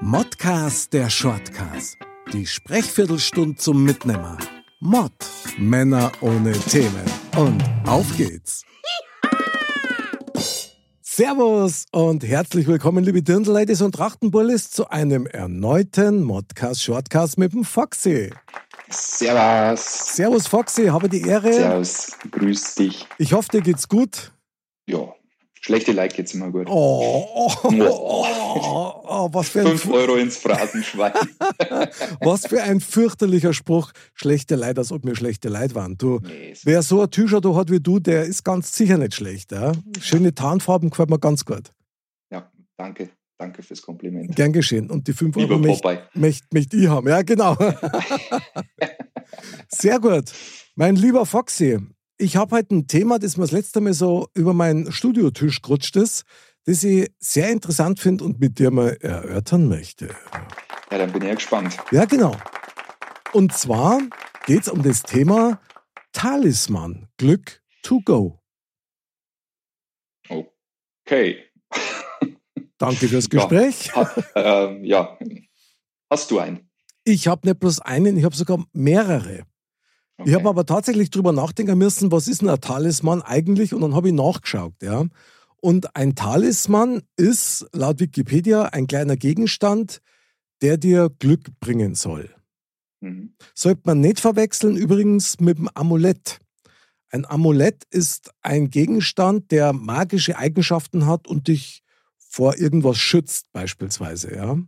Modcast der Shortcast. Die Sprechviertelstunde zum Mitnehmer. Mod. Männer ohne Themen. Und auf geht's. Servus und herzlich willkommen, liebe Dirndl-Ladies und Trachtenbullis, zu einem erneuten Modcast Shortcast mit dem Foxy. Servus. Servus Foxy, habe die Ehre. Servus. Grüß dich. Ich hoffe, dir geht's gut. Ja, schlechte Like geht's immer gut. Oh, oh, oh, oh, was für ein Fünf Euro ins Phrasenschwein. Was für ein fürchterlicher Spruch. Schlechte Leid, als ob mir schlechte Leid waren. Du, Nee, wer so ein T-Shirt hat wie du, der ist ganz sicher nicht schlecht. Ja? Schöne Tarnfarben gefällt mir ganz gut. ja, danke. Danke fürs Kompliment. Gern geschehen. Und die 5 Lieber Euro möchte möcht, möcht ich haben. Ja, genau. Sehr gut. Mein lieber Foxy, ich habe heute ein Thema, das mir das letzte Mal so über meinen Studiotisch gerutscht ist, das ich sehr interessant finde und mit dir mal erörtern möchte. Ja, dann bin ich ja gespannt. Ja, genau. Und zwar geht es um das Thema Talisman, Glück to go. Okay. Danke fürs Ja. Gespräch. Ha, ähm, ja. Hast du einen? Ich habe nicht bloß einen, ich habe sogar mehrere. Okay. Ich habe aber tatsächlich drüber nachdenken müssen, was ist denn ein Talisman eigentlich? Und dann habe ich nachgeschaut, ja. Und ein Talisman ist laut Wikipedia ein kleiner Gegenstand, der dir Glück bringen soll. Mhm. Sollte man nicht verwechseln übrigens mit dem Amulett. Ein Amulett ist ein Gegenstand, der magische Eigenschaften hat und dich vor irgendwas schützt, beispielsweise, ja.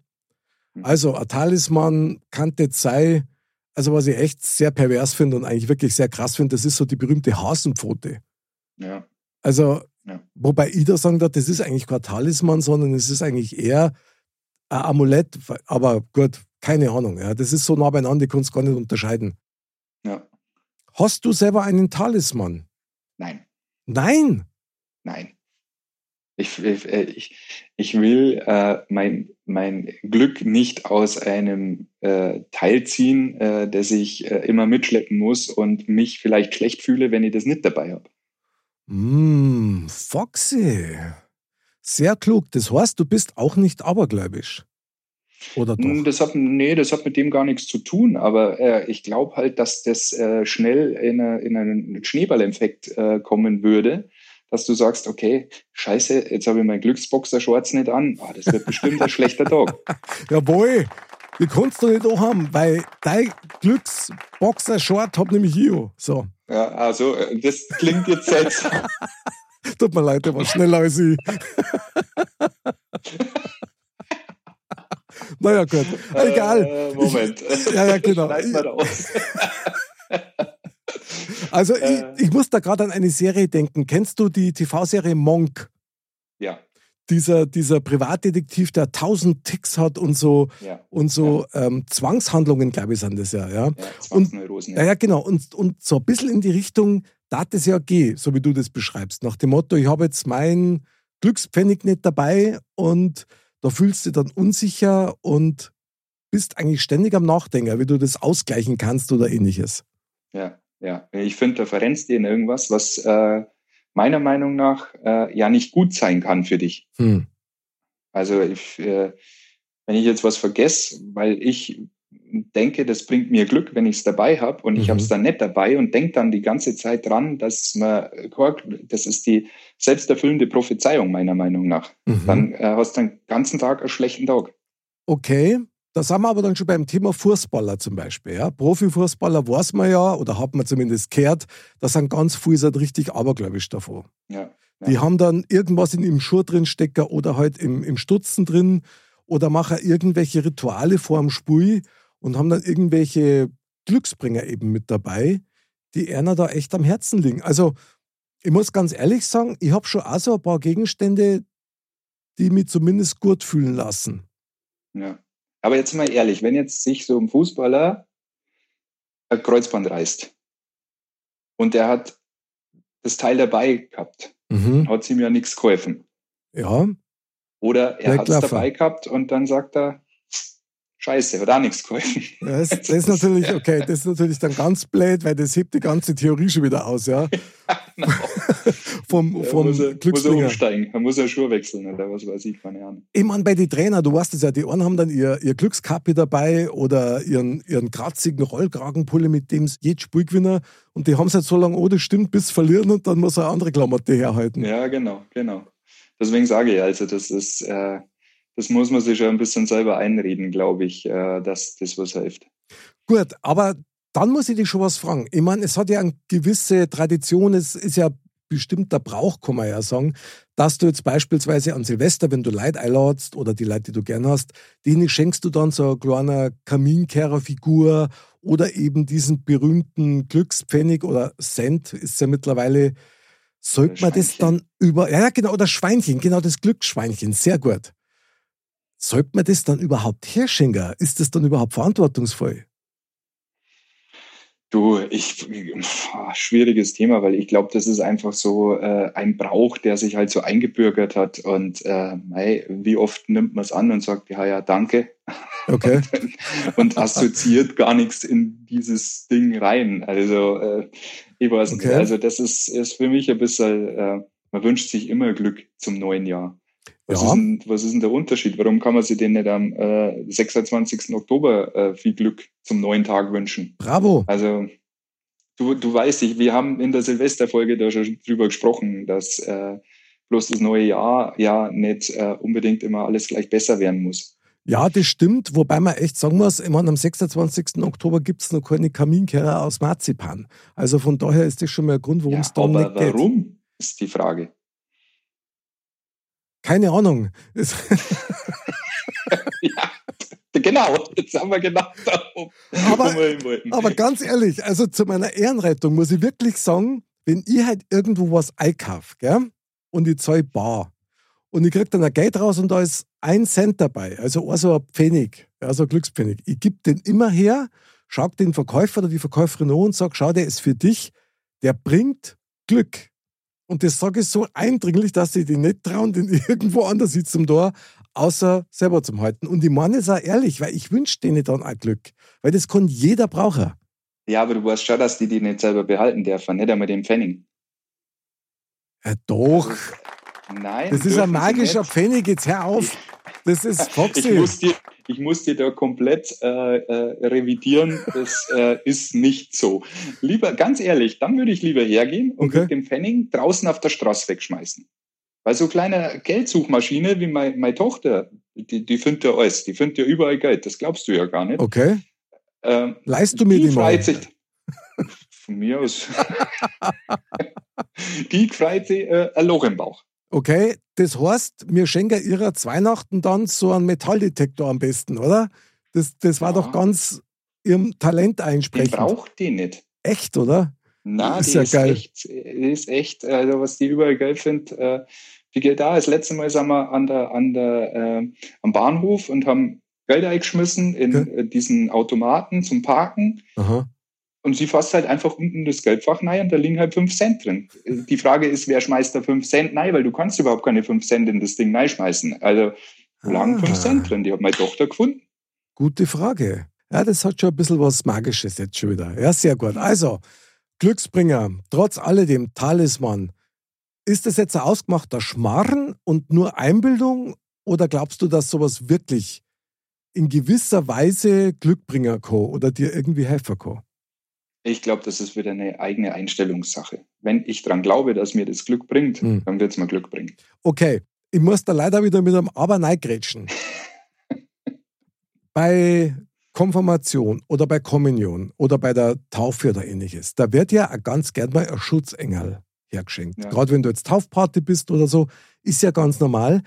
Also ein Talisman kann jetzt sein, also was ich echt sehr pervers finde und eigentlich wirklich sehr krass finde, das ist so die berühmte Hasenpfote. Ja. Also, Ja. wobei ich da sagen darf, das ist eigentlich kein Talisman, sondern es ist eigentlich eher ein Amulett, aber gut, keine Ahnung. Ja. Das ist so nah beieinander, ich kann es gar nicht unterscheiden. ja. Hast du selber einen Talisman? Nein. Nein. Nein. Ich, ich, äh, ich, ich will äh, mein, mein Glück nicht aus einem äh, Teil ziehen, äh, das ich äh, immer mitschleppen muss und mich vielleicht schlecht fühle, wenn ich das nicht dabei habe. Mm, Foxy. Sehr klug. Das heißt, du bist auch nicht abergläubisch. Oder Hm, doch? Das hat, nee, das hat mit dem gar nichts zu tun, aber äh, ich glaube halt, dass das äh, schnell in, eine, in einen Schneeballeffekt äh, kommen würde, dass du sagst, okay, scheiße, jetzt habe ich meinen Glücksboxer-Shorts nicht an, ah, das wird bestimmt ein schlechter Tag. Jawohl. Die kannst du nicht auch haben, weil dein Glücksboxer-Short hab nämlich ich auch. So. Ja, also, äh, das klingt jetzt seltsam. Tut mir leid, der war schneller als ich. naja, gut. Egal. Äh, Moment. Ja, ja, genau. Raus. Also, äh. ich, ich muss da gerade an eine Serie denken. Kennst du die TV-Serie Monk? Ja, Dieser, dieser Privatdetektiv, der tausend Ticks hat und so, ja. und so ähm, Zwangshandlungen, glaube ich, sind das ja. ja. ja Zwangsneurosen. Ja, ja, genau. Und, und so ein bisschen in die Richtung, da hat es ja gehen, so wie du das beschreibst. Nach dem Motto, ich habe jetzt mein Glückspfennig nicht dabei und da fühlst du dich dann unsicher und bist eigentlich ständig am Nachdenken, wie du das ausgleichen kannst oder ähnliches. Ja, ja. Ich finde, da verrennst du in irgendwas, was äh, meiner Meinung nach äh, ja nicht gut sein kann für dich. Hm. Also ich, äh, wenn ich jetzt was vergesse, weil ich denke, das bringt mir Glück, wenn ich es dabei habe und ich Mhm. habe es dann nicht dabei und denke dann die ganze Zeit dran, dass man, das ist die selbsterfüllende Prophezeiung meiner Meinung nach. Mhm. Dann äh, hast du den ganzen Tag einen schlechten Tag. Okay, da sind wir aber dann schon beim Thema Fußballer zum Beispiel. Ja? Profifußballer weiß man ja, oder hat man zumindest gehört, da sind ganz viele sind richtig abergläubisch davon. Ja, Die Ja. haben dann irgendwas in ihrem Schuh drin stecken oder halt im, im Stutzen drin oder machen irgendwelche Rituale vor dem Spiel und haben dann irgendwelche Glücksbringer eben mit dabei, die einer da echt am Herzen liegen. Also ich muss ganz ehrlich sagen, ich habe schon auch so ein paar Gegenstände, die mich zumindest gut fühlen lassen. Ja. Aber jetzt mal ehrlich, wenn jetzt sich so ein Fußballer ein Kreuzband reißt und der hat das Teil dabei gehabt, Mhm. hat ihm ja nichts geholfen. Ja, Oder er hat es dabei gehabt und dann sagt er, Scheiße, hat auch nichts geholfen. das, das ist natürlich, okay, das ist natürlich dann ganz blöd, weil das hebt die ganze Theorie schon wieder aus, ja. Genau. vom vom muss, er, muss er Glücksbringer. umsteigen, da muss er Schuhe wechseln oder was weiß ich, keine Ahnung. Ich meine, bei den Trainer, du weißt es ja, die einen haben dann ihr, ihr Glückskappe dabei oder ihren, ihren kratzigen Rollkragenpulle, mit dem sie jedes Spiel gewinnen. Und die haben es halt so lange, oh, das stimmt, bis verlieren und dann muss er eine andere Klamotte herhalten. Ja, genau, genau. Deswegen sage ich also, das ist, äh, das muss man sich schon ein bisschen selber einreden, glaube ich, äh, dass das was hilft. Gut, aber dann muss ich dich schon was fragen. Ich meine, es hat ja eine gewisse Tradition, es ist ja bestimmter Brauch, kann man ja sagen, dass du jetzt beispielsweise an Silvester, wenn du Leute einladst oder die Leute, die du gern hast, denen schenkst du dann so eine kleine Kaminkehrerfigur oder eben diesen berühmten Glückspfennig oder Cent ist ja mittlerweile. Sollte man das dann über, ja genau, das Schweinchen, genau das Glücksschweinchen, sehr gut. Sollte man das dann überhaupt herschenken? Ist das dann überhaupt verantwortungsvoll? Du, ich, schwieriges Thema, weil ich glaube, das ist einfach so äh, ein Brauch, der sich halt so eingebürgert hat. Und äh, mei, wie oft nimmt man es an und sagt, ja, ja, danke. Okay. und assoziiert gar nichts in dieses Ding rein. Also, äh, ich weiß nicht. Okay. Also, das ist, ist für mich ein bisschen, äh, man wünscht sich immer Glück zum neuen Jahr. Was, Ja. ist denn, was ist denn der Unterschied? Warum kann man sich denn nicht am äh, 26. Oktober äh, viel Glück zum neuen Tag wünschen? Bravo. Also, du, du weißt, ich, wir haben in der Silvesterfolge da schon drüber gesprochen, dass äh, bloß das neue Jahr ja nicht äh, unbedingt immer alles gleich besser werden muss. Ja, das stimmt, wobei man echt sagen muss, ich meine, am 26. Oktober gibt es noch keine Kaminkehrer aus Marzipan. Also von daher ist das schon mal ein Grund, warum Ja, es dann aber nicht geht. warum, ist die Frage. Keine Ahnung. Ja, genau, jetzt haben wir genau Aber- wir hin wollten. Aber ganz ehrlich, also zu meiner Ehrenrettung muss ich wirklich sagen, wenn ich halt irgendwo was einkaufe, gell, und ich zahle bar und ich krieg dann ein Geld raus und da ist ein Cent dabei, also auch so ein Pfennig, ja, so ein Glückspfennig. Ich gebe den immer her, schau den Verkäufer oder die Verkäuferin an und sag, schau, der ist für dich, der bringt Glück. Und das sage ich so eindringlich, dass sie die nicht trauen, den irgendwo anders sitzt zum Tor, außer selber zum halten. Und ich meine es auch ehrlich, weil ich wünsche denen dann auch Glück. Weil das kann jeder brauchen. ja, aber du weißt schon, dass die die nicht selber behalten dürfen, nicht einmal den Pfennig. Ja, doch. Nein. Das ist ein magischer. Pfennig, jetzt hör auf. Das ist Ich Foxy. muss dir, ich muss dir da komplett äh, äh, revidieren. Das äh, ist nicht so. Lieber, ganz ehrlich, dann würde ich lieber hergehen und Okay. mit dem Pfennig draußen auf der Straße wegschmeißen. Weil so kleine Geldsuchmaschine wie mein, meine Tochter, die, die findet ja alles. Die findet ja überall Geld. Das glaubst du ja gar nicht. Okay. Ähm, Leist du mir die, die mal? freut sich. Von mir aus. die freut sich äh, ein Loch im Bauch. Okay, das heißt, wir schenken ihrer Weihnachten dann so einen Metalldetektor am besten, oder? Das, das war Ja. doch ganz ihrem Talent Die einsprechend. braucht die nicht. Echt, oder? Na, Ist die ja ist geil. echt, die ist echt, also was die überall geil findet, äh, die geht da. Das letzte Mal sind wir an der, an der, äh, am Bahnhof und haben Geld eingeschmissen in Okay. äh, diesen Automaten zum Parken. Aha. Und sie fasst halt einfach unten das Geldfach rein und da liegen halt 5 Cent drin. Die Frage ist, wer schmeißt da 5 Cent rein? Weil du kannst überhaupt keine 5 Cent in das Ding reinschmeißen. Also lagen Ah. 5 Cent drin. Die hat meine Tochter gefunden. Gute Frage. Ja, das hat schon ein bisschen was Magisches jetzt schon wieder. Ja, sehr gut. Also, Glücksbringer, trotz alledem Talisman. Ist das jetzt ein ausgemachter Schmarren und nur Einbildung? Oder glaubst du, dass sowas wirklich in gewisser Weise Glück bringen kann oder dir irgendwie helfen kann? Ich glaube, das ist wieder eine eigene Einstellungssache. Wenn ich dran glaube, dass mir das Glück bringt, Hm. dann wird es mir Glück bringen. Okay, ich muss da leider wieder mit einem Aber reingrätschen. bei Konfirmation oder bei Kommunion oder bei der Taufe oder ähnliches, da wird ja ganz gern mal ein Schutzengel hergeschenkt. Ja. Gerade wenn du jetzt Taufparty bist oder so, ist ja ganz normal.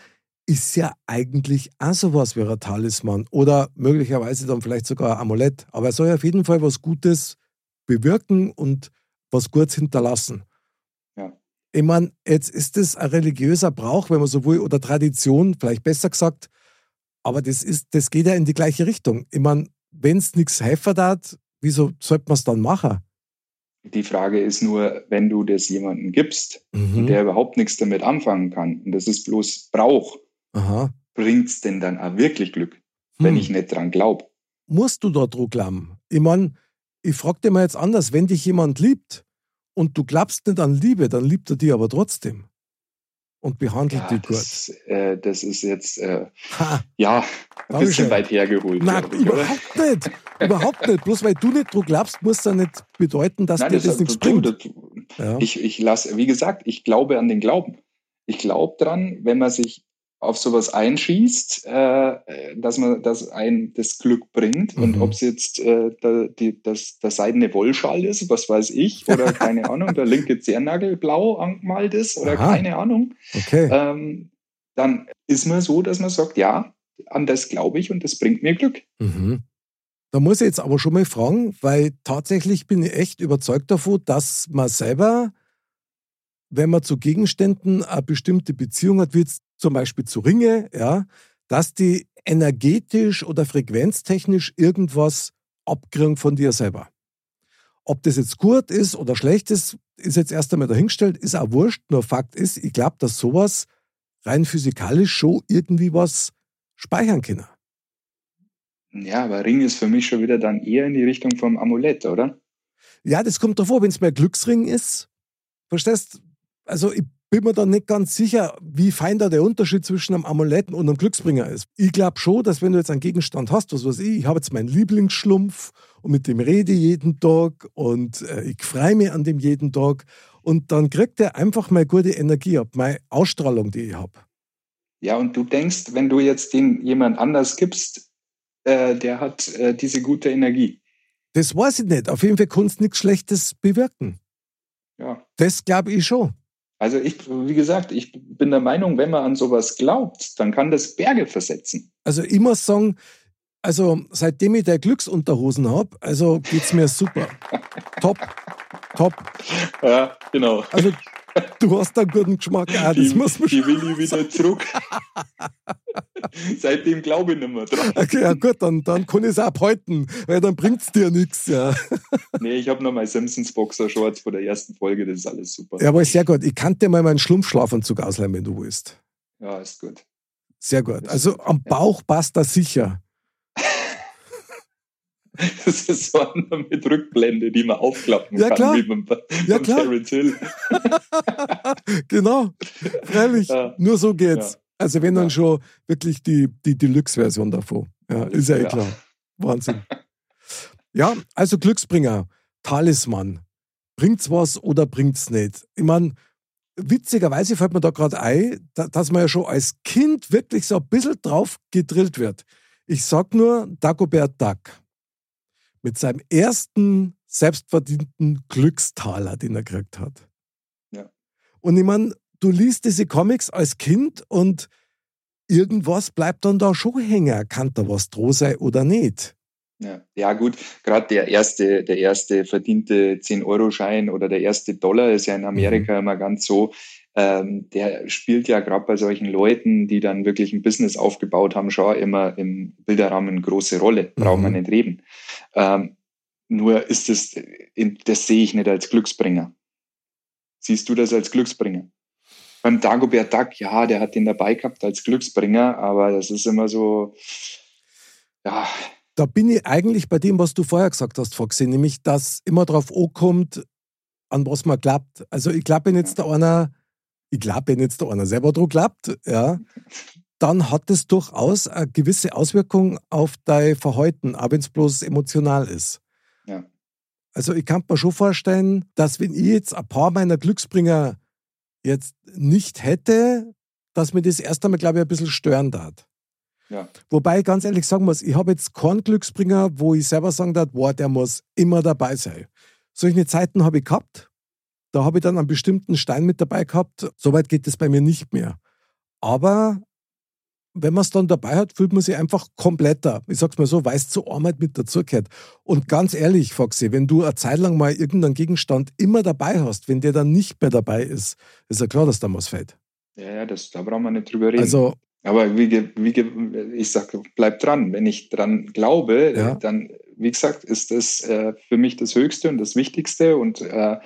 Ist ja eigentlich auch sowas wie ein Talisman oder möglicherweise dann vielleicht sogar ein Amulett. Aber es soll ja auf jeden Fall was Gutes bewirken und was Gutes hinterlassen. Ja. Ich meine, jetzt ist das ein religiöser Brauch, wenn man so will, oder Tradition, vielleicht besser gesagt. Aber das, ist, das geht ja in die gleiche Richtung. Ich meine, wenn es nichts helfen hat, wieso sollte man es dann machen? Die Frage ist nur, wenn du das jemandem gibst, Mhm. der überhaupt nichts damit anfangen kann, und das ist bloß Brauch, Aha. bringt's denn dann auch wirklich Glück, wenn Hm. ich nicht dran glaube? Musst du da dran glauben? Ich meine, ich frage dir mal jetzt anders, wenn dich jemand liebt und du glaubst nicht an Liebe, dann liebt er dich aber trotzdem und behandelt Ja, dich gut. das, äh, das ist jetzt, äh, ja, ein bisschen weit hergeholt. nein, ich, oder? überhaupt nicht. Überhaupt nicht. Bloß weil du nicht dran glaubst, muss das nicht bedeuten, dass Nein, dir das, hat- nichts du- bringt. du- Ja. Ich, ich lasse, wie gesagt, ich glaube an den Glauben. Ich glaube dran, wenn man sich auf sowas einschießt, äh, dass man, dass ein das Glück bringt. Und Mhm. ob es jetzt äh, der, die, das, der seidene Wollschal ist, was weiß ich, oder keine Ahnung, der linke Zehennagel blau angemalt ist oder Aha. keine Ahnung, Okay. ähm, dann ist man so, dass man sagt, ja, an das glaube ich und das bringt mir Glück. Mhm. Da muss ich jetzt aber schon mal fragen, weil tatsächlich bin ich echt überzeugt davon, dass man selber, wenn man zu Gegenständen eine bestimmte Beziehung hat, wie jetzt zum Beispiel zu Ringe, ja, dass die energetisch oder frequenztechnisch irgendwas abkriegen von dir selber. Ob das jetzt gut ist oder schlecht ist, ist jetzt erst einmal dahingestellt, ist auch wurscht. Nur Fakt ist, ich glaube, dass sowas rein physikalisch schon irgendwie was speichern kann. Ja, aber Ring ist für mich schon wieder dann eher in die Richtung vom Amulett, oder? Ja, das kommt davor, wenn es mehr Glücksring ist. Verstehst? Also ich bin mir da nicht ganz sicher, wie fein da der Unterschied zwischen einem Amuletten und einem Glücksbringer ist. Ich glaube schon, dass wenn du jetzt einen Gegenstand hast, was weiß ich, ich habe jetzt meinen Lieblingsschlumpf und mit dem rede ich jeden Tag und äh, ich freue mich an dem jeden Tag und dann kriegt er einfach mal gute Energie ab, meine Ausstrahlung, die ich habe. Ja, und du denkst, wenn du jetzt den jemand anders gibst, äh, der hat äh, diese gute Energie. Das weiß ich nicht. Auf jeden Fall kannst du nichts Schlechtes bewirken. Ja. Das glaube ich schon. Also ich, wie gesagt, ich bin der Meinung, wenn man an sowas glaubt, dann kann das Berge versetzen. Also ich muss sagen, also seitdem ich der Glücksunterhosen habe, also geht's mir super. top, top. Ja, genau. Also du hast einen guten Geschmack, auch, das die, muss man die schon. will ich wieder zurück. Seitdem glaube ich nicht mehr dran. Okay, ja gut, dann, dann kann ich es abhalten, weil dann bringt's dir nichts. Ja. Nee, ich habe noch mal Simpsons Boxer Shorts von der ersten Folge, das ist alles super. ja, aber sehr gut. Ich kann dir mal meinen Schlumpfschlafanzug ausleihen, wenn du willst. Ja, ist gut. Sehr gut. Also am Bauch passt das sicher. Das ist so einer mit Rückblende, die man aufklappen Ja, kann, klar. wie beim, Ja. Terence Hill. genau. Freilich. Ja. Nur so geht's. Ja. Also wenn dann schon wirklich die, die Deluxe-Version davon. Ja, ist ja eh klar. Wahnsinn. ja, also Glücksbringer, Talisman. Bringt's was oder bringt's nicht? Ich meine, witzigerweise fällt mir da gerade ein, da, dass man ja schon als Kind wirklich so ein bisschen drauf gedrillt wird. Ich sag nur Dagobert Duck. Mit seinem ersten selbstverdienten Glückstaler, den er gekriegt hat. Ja. Und ich meine, du liest diese Comics als Kind und irgendwas bleibt dann da schon hängen. Kann da was droh sein oder nicht? Ja, ja gut, gerade der erste, der erste verdiente 10-Euro-Schein oder der erste Dollar ist ja in Amerika Mhm. immer ganz so. Ähm, der spielt ja gerade bei solchen Leuten, die dann wirklich ein Business aufgebaut haben, schon immer im Bilderrahmen eine große Rolle. Brauchen wir Mhm. nicht reden. Ähm, nur ist das, das sehe ich nicht als Glücksbringer. Siehst du das als Glücksbringer? Beim Dagobert Duck, ja, der hat den dabei gehabt als Glücksbringer, aber das ist immer so, ja, Da bin ich eigentlich bei dem, was du vorher gesagt hast, Foxy, nämlich, dass immer drauf ankommt, an was man glaubt. Also ich glaube, wenn jetzt da einer, ich glaube, wenn jetzt da einer selber dran glaubt, ja, dann hat es durchaus eine gewisse Auswirkung auf dein Verhalten, auch wenn es bloß emotional ist. Ja. Also ich kann mir schon vorstellen, dass wenn ich jetzt ein paar meiner Glücksbringer jetzt nicht hätte, dass mir das erst einmal, glaube ich, ein bisschen stören darf. ja. Wobei ich ganz ehrlich sagen muss, ich habe jetzt keinen Glücksbringer, wo ich selber sagen darf, boah, der muss immer dabei sein. Solche Zeiten habe ich gehabt. Da habe ich dann einen bestimmten Stein mit dabei gehabt. Soweit geht es bei mir nicht mehr. Aber wenn man es dann dabei hat, fühlt man sich einfach kompletter. Ich sag's mal so, weil es zur Arbeit mit dazugehört. Und ganz ehrlich, Foxy, wenn du eine Zeit lang mal irgendeinen Gegenstand immer dabei hast, wenn der dann nicht mehr dabei ist, ist ja klar, dass da was fällt. Ja, ja, das, da brauchen wir nicht drüber reden. Also, Aber wie, wie, ich sage, bleib dran. Wenn ich dran glaube, Ja. dann, wie gesagt, ist das äh, für mich das Höchste und das Wichtigste. Und äh,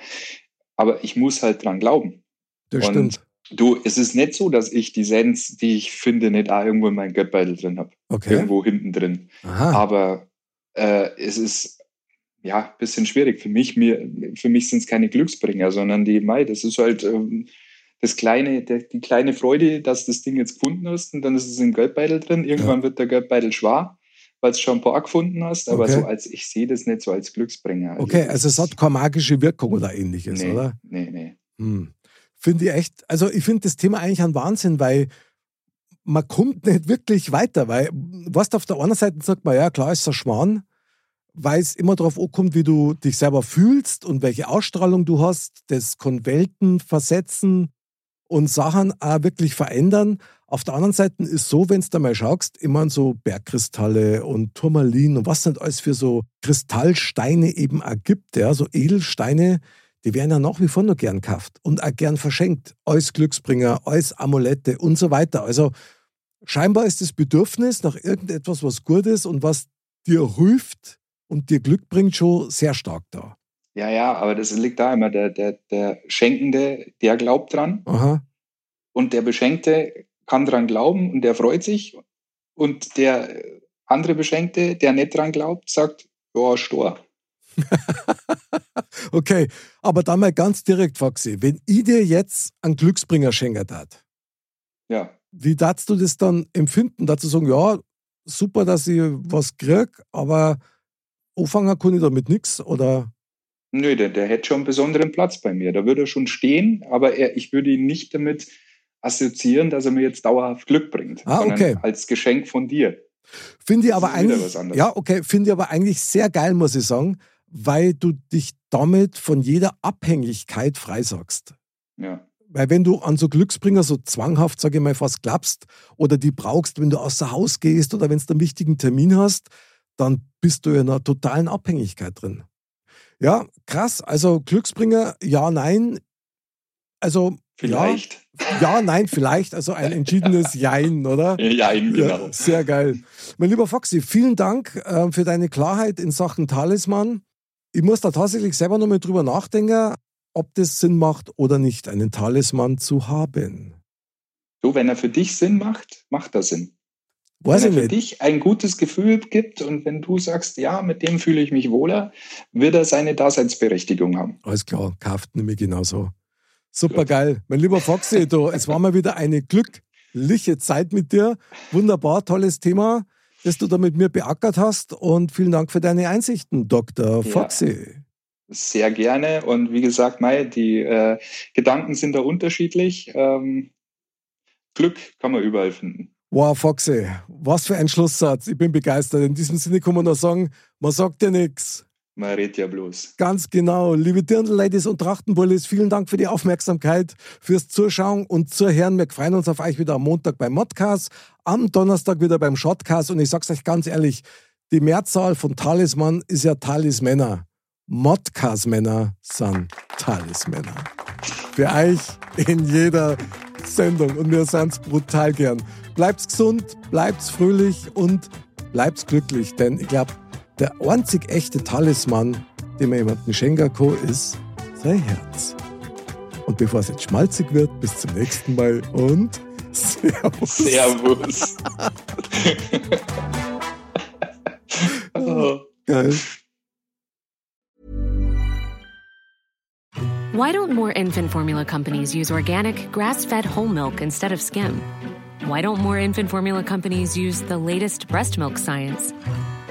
aber ich muss halt dran glauben. das Und stimmt. Du, es ist nicht so, dass ich die Sens, die ich finde, nicht auch irgendwo in meinem Geldbeutel drin habe. Okay. Irgendwo hinten drin. Aha. Aber äh, es ist ja ein bisschen schwierig. Für mich, mir, für mich sind es keine Glücksbringer, sondern die Mai, das ist halt ähm, das kleine, der, die kleine Freude, dass das Ding jetzt gefunden hast und dann ist es im Geldbeutel drin. Irgendwann wird der Geldbeutel schwer, weil du schon ein paar gefunden hast. Aber Okay. so als ich sehe das nicht so als Glücksbringer. Okay, das also es hat keine magische Wirkung oder ähnliches, nee, oder? Nee, nee. Hm. Finde ich echt, also ich finde das Thema eigentlich ein Wahnsinn, weil man kommt nicht wirklich weiter, weil, was auf der einen Seite sagt man, ja klar ist ein Schmarrn, weil es immer darauf ankommt, wie du dich selber fühlst und welche Ausstrahlung du hast, das kann Welten versetzen und Sachen auch wirklich verändern. Auf der anderen Seite ist so, wenn du da mal schaust, immer so Bergkristalle und Turmalin und was nicht alles für so Kristallsteine eben auch gibt, ja, so Edelsteine, die werden ja nach wie vor noch gern gekauft und auch gern verschenkt, als Glücksbringer, als Amulette und so weiter. Also scheinbar ist das Bedürfnis nach irgendetwas, was gut ist und was dir hilft und dir Glück bringt, schon sehr stark da. Ja, ja, aber das liegt da immer. Der, der, der Schenkende, der glaubt dran Aha. und der Beschenkte kann dran glauben und der freut sich. Und der andere Beschenkte, der nicht dran glaubt, sagt, ja, Stor. Okay, aber dann mal ganz direkt, Foxy, wenn ich dir jetzt einen Glücksbringer schenken tat, Ja. wie darfst du das dann empfinden? Dazu sagen, ja, super, dass ich was krieg, aber anfangen kann ich damit nichts oder Nö, der, der hätte schon einen besonderen Platz bei mir. Da würde er schon stehen, aber er, ich würde ihn nicht damit assoziieren, dass er mir jetzt dauerhaft Glück bringt, Ah, okay. als Geschenk von dir. Finde ich aber eigentlich, ja, okay, finde ich aber eigentlich sehr geil, muss ich sagen, weil du dich damit von jeder Abhängigkeit freisagst. Ja. Weil wenn du an so Glücksbringer so zwanghaft, sage ich mal, fast klappst oder die brauchst, wenn du außer Haus gehst oder wenn du einen wichtigen Termin hast, dann bist du in einer totalen Abhängigkeit drin. Ja, krass. Also Glücksbringer, ja, nein. Also Vielleicht. Ja, ja, nein, vielleicht. Also ein entschiedenes Jein, oder? Ja, genau. Ja, sehr geil. Mein lieber Foxy, vielen Dank äh, für deine Klarheit in Sachen Talisman. Ich muss da tatsächlich selber nochmal drüber nachdenken, ob das Sinn macht oder nicht, einen Talisman zu haben. Du, wenn er für dich Sinn macht, macht er Sinn. Weiß wenn er für nicht. dich ein gutes Gefühl gibt und wenn du sagst, ja, mit dem fühle ich mich wohler, wird er seine Daseinsberechtigung haben. Alles klar, kauft nämlich genauso. Super geil. Mein lieber Foxy, du, es war mal wieder eine glückliche Zeit mit dir. Wunderbar, tolles Thema, das du da mit mir beackert hast. Und vielen Dank für deine Einsichten, Dr. Ja. Foxy. Sehr gerne. Und wie gesagt, Mai, die äh, Gedanken sind da unterschiedlich. Ähm, Glück kann man überall finden. Wow, Foxy, was für ein Schlusssatz. Ich bin begeistert. In diesem Sinne kann man nur sagen, man sagt ja nichts. Man redet ja bloß. Ganz genau. Liebe Dirndl-Ladies und Trachtenbullis, vielen Dank für die Aufmerksamkeit, fürs Zuschauen und Zuhören. Wir freuen uns auf euch wieder am Montag beim Modcast, am Donnerstag wieder beim Shotcast. Und ich sag's euch ganz ehrlich, die Mehrzahl von Talisman ist ja Talismänner. Modcast-Männer sind Talismänner. Für euch in jeder Sendung. Und wir sind's brutal gern. Bleibt's gesund, bleibt's fröhlich und bleibt's glücklich. Denn ich glaube, der einzig echte Talisman, den man jemandem schenken kann, ist sein Herz. Und bevor es jetzt schmalzig wird, bis zum nächsten Mal und Servus. Servus. oh. Geil. Why don't more infant formula companies use organic, grass fed whole milk instead of skim? Why don't more infant formula companies use the latest breast milk science?